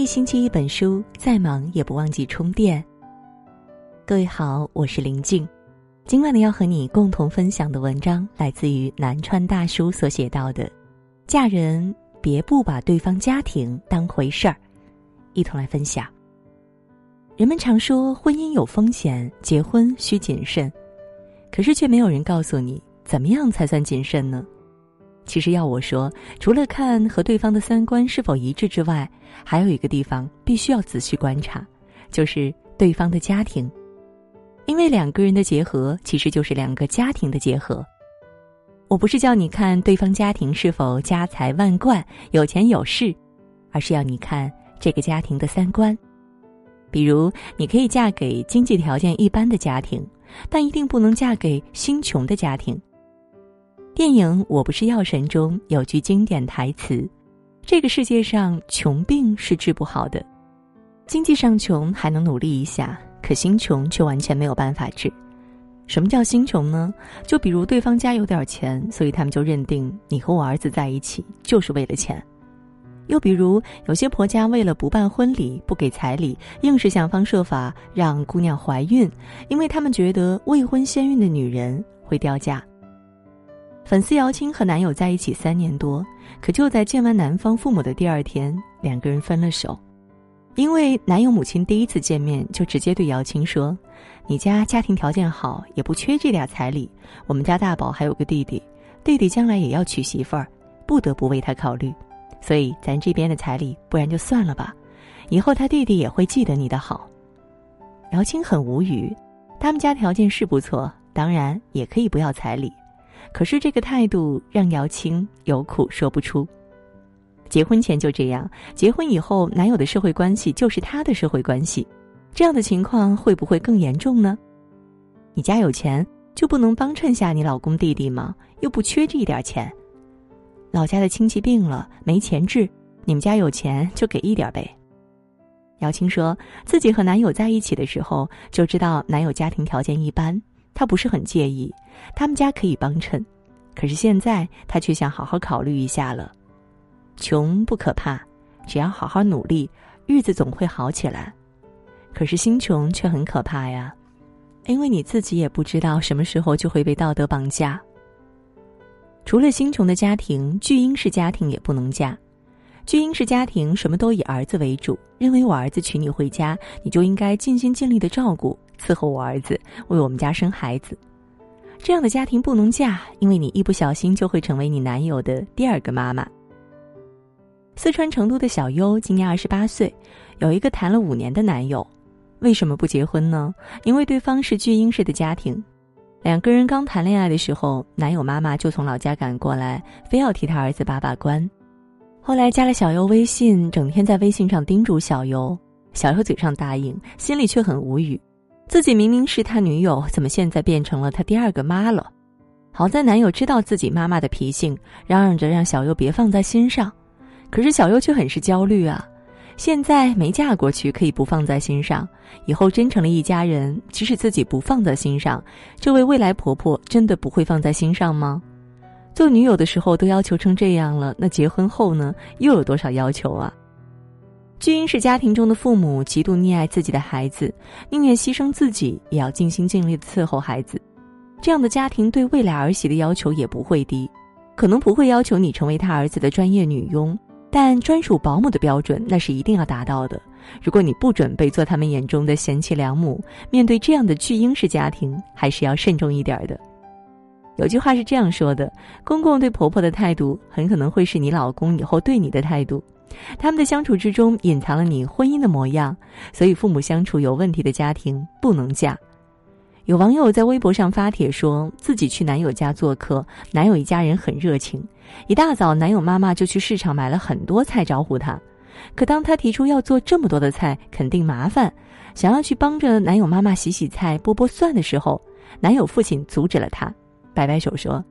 一星期一本书，再忙也不忘记充电。各位好，我是林静。今晚呢，要和你共同分享的文章来自于南川大叔所写到的：嫁人别不把对方家庭当回事儿。一同来分享。人们常说婚姻有风险，结婚需谨慎，可是却没有人告诉你怎么样才算谨慎呢？其实要我说，除了看和对方的三观是否一致之外，还有一个地方必须要仔细观察，就是对方的家庭。因为两个人的结合，其实就是两个家庭的结合。我不是叫你看对方家庭是否家财万贯、有钱有势，而是要你看这个家庭的三观。比如，你可以嫁给经济条件一般的家庭，但一定不能嫁给心穷的家庭。电影《我不是药神》中有句经典台词：“这个世界上穷病是治不好的，经济上穷还能努力一下，可心穷却完全没有办法治。什么叫心穷呢？就比如对方家有点钱，所以他们就认定你和我儿子在一起就是为了钱。又比如有些婆家为了不办婚礼、不给彩礼，硬是想方设法让姑娘怀孕，因为他们觉得未婚先孕的女人会掉价。”粉丝姚青和男友在一起三年多，可就在见完男方父母的第二天，两个人分了手。因为男友母亲第一次见面就直接对姚青说：“你家家庭条件好，也不缺这点彩礼。我们家大宝还有个弟弟，弟弟将来也要娶媳妇儿，不得不为他考虑。所以咱这边的彩礼，不然就算了吧。以后他弟弟也会记得你的好。”姚青很无语，他们家条件是不错，当然也可以不要彩礼。可是这个态度让姚青有苦说不出。结婚前就这样，结婚以后男友的社会关系就是他的社会关系，这样的情况会不会更严重呢？你家有钱就不能帮衬下你老公弟弟吗？又不缺这一点钱。老家的亲戚病了没钱治，你们家有钱就给一点呗。姚青说自己和男友在一起的时候就知道男友家庭条件一般。他不是很介意，他们家可以帮衬，可是现在他却想好好考虑一下了。穷不可怕，只要好好努力，日子总会好起来。可是心穷却很可怕呀，因为你自己也不知道什么时候就会被道德绑架。除了心穷的家庭，巨婴式家庭也不能嫁。巨婴式家庭什么都以儿子为主，认为我儿子娶你回家，你就应该尽心尽力的照顾。伺候我儿子，为我们家生孩子，这样的家庭不能嫁，因为你一不小心就会成为你男友的第二个妈妈。四川成都的小优今年二十八岁，有一个谈了五年的男友，为什么不结婚呢？因为对方是巨婴式的家庭，两个人刚谈恋爱的时候，男友妈妈就从老家赶过来，非要替他儿子把把关。后来加了小优微信，整天在微信上叮嘱小优，小优嘴上答应，心里却很无语。自己明明是他女友，怎么现在变成了他第二个妈了？好在男友知道自己妈妈的脾性，嚷嚷着让小优别放在心上。可是小优却很是焦虑啊！现在没嫁过去，可以不放在心上；以后真成了一家人，即使自己不放在心上，这位未来婆婆真的不会放在心上吗？做女友的时候都要求成这样了，那结婚后呢？又有多少要求啊？巨婴式家庭中的父母极度溺爱自己的孩子，宁愿牺牲自己也要尽心尽力的伺候孩子。这样的家庭对未来儿媳的要求也不会低，可能不会要求你成为他儿子的专业女佣，但专属保姆的标准那是一定要达到的。如果你不准备做他们眼中的贤妻良母，面对这样的巨婴式家庭，还是要慎重一点的。有句话是这样说的：公公对婆婆的态度，很可能会是你老公以后对你的态度。他们的相处之中隐藏了你婚姻的模样，所以父母相处有问题的家庭不能嫁。有网友在微博上发帖说自己去男友家做客，男友一家人很热情，一大早男友妈妈就去市场买了很多菜招呼他。可当他提出要做这么多的菜肯定麻烦，想要去帮着男友妈妈洗洗菜、剥剥蒜的时候，男友父亲阻止了他，摆摆手说：“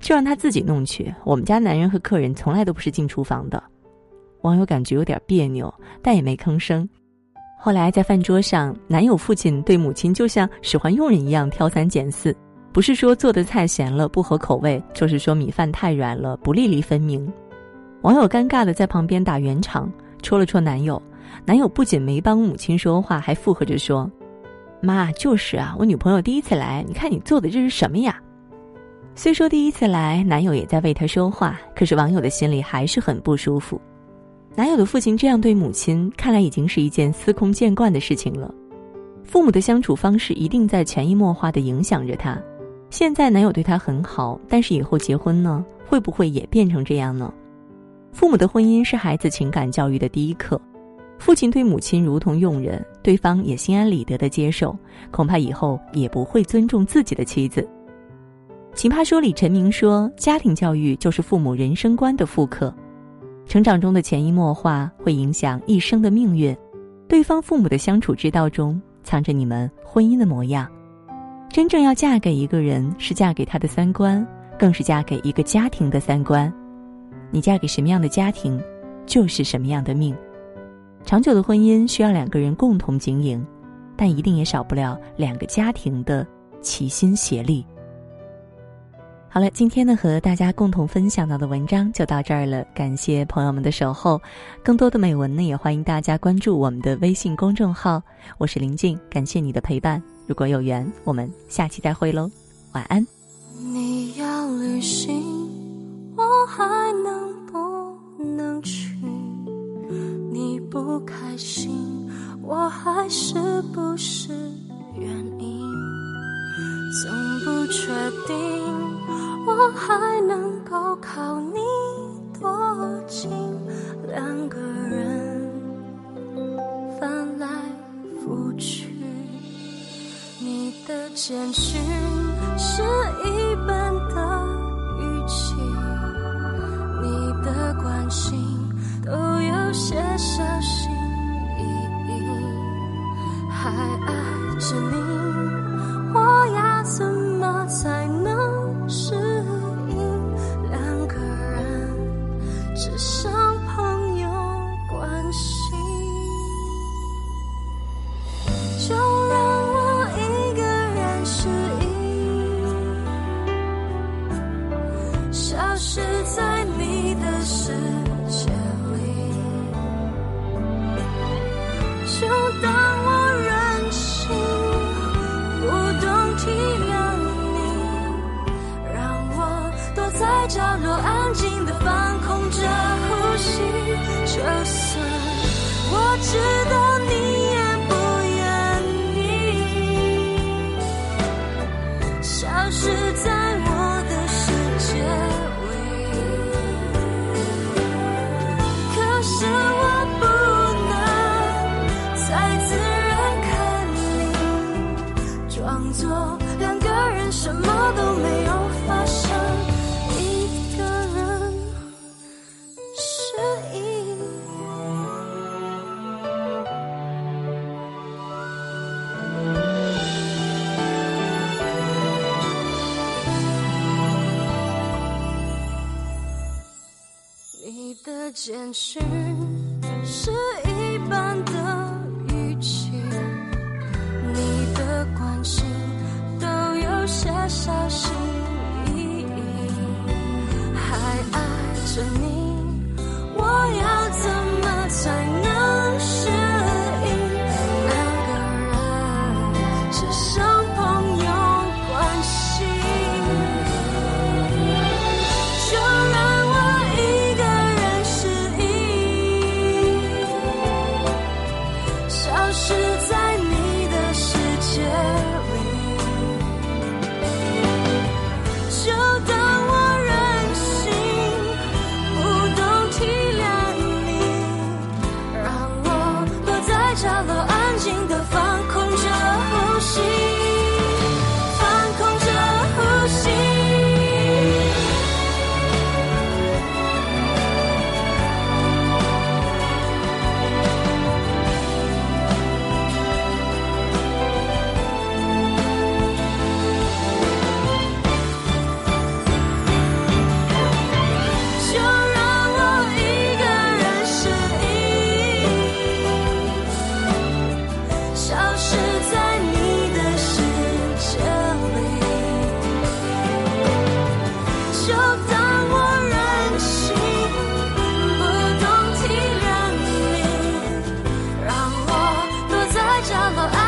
就让他自己弄去，我们家男人和客人从来都不是进厨房的。”网友感觉有点别扭，但也没吭声。后来在饭桌上，男友父亲对母亲就像使唤佣人一样挑三拣四，不是说做的菜咸了不合口味，就是说米饭太软了不粒粒分明。网友尴尬的在旁边打圆场，戳了戳男友，男友不仅没帮母亲说话，还附和着说：“妈，就是啊，我女朋友第一次来，你看你做的这是什么呀？”虽说第一次来，男友也在为她说话，可是网友的心里还是很不舒服。男友的父亲这样对母亲，看来已经是一件司空见惯的事情了。父母的相处方式一定在潜移默化的影响着他。现在男友对她很好，但是以后结婚呢，会不会也变成这样呢？父母的婚姻是孩子情感教育的第一课，父亲对母亲如同佣人，对方也心安理得的接受，恐怕以后也不会尊重自己的妻子。奇葩说里陈明说，家庭教育就是父母人生观的复刻，成长中的潜移默化会影响一生的命运，对方父母的相处之道中藏着你们婚姻的模样。真正要嫁给一个人，是嫁给他的三观，更是嫁给一个家庭的三观。你嫁给什么样的家庭，就是什么样的命。长久的婚姻需要两个人共同经营，但一定也少不了两个家庭的齐心协力。好了，今天呢和大家共同分享到的文章就到这儿了，感谢朋友们的守候。更多的美文呢，也欢迎大家关注我们的微信公众号。我是林静，感谢你的陪伴。如果有缘，我们下期再会喽，晚安。你要旅行，我还能不能去？你不开心，我还是不是原因？总不确定，我还能够靠你多近？两个人翻来覆去。你的简讯是一体谅你，让我躲在角落安静的放空着呼吸，就算我知道简讯是一般的 follow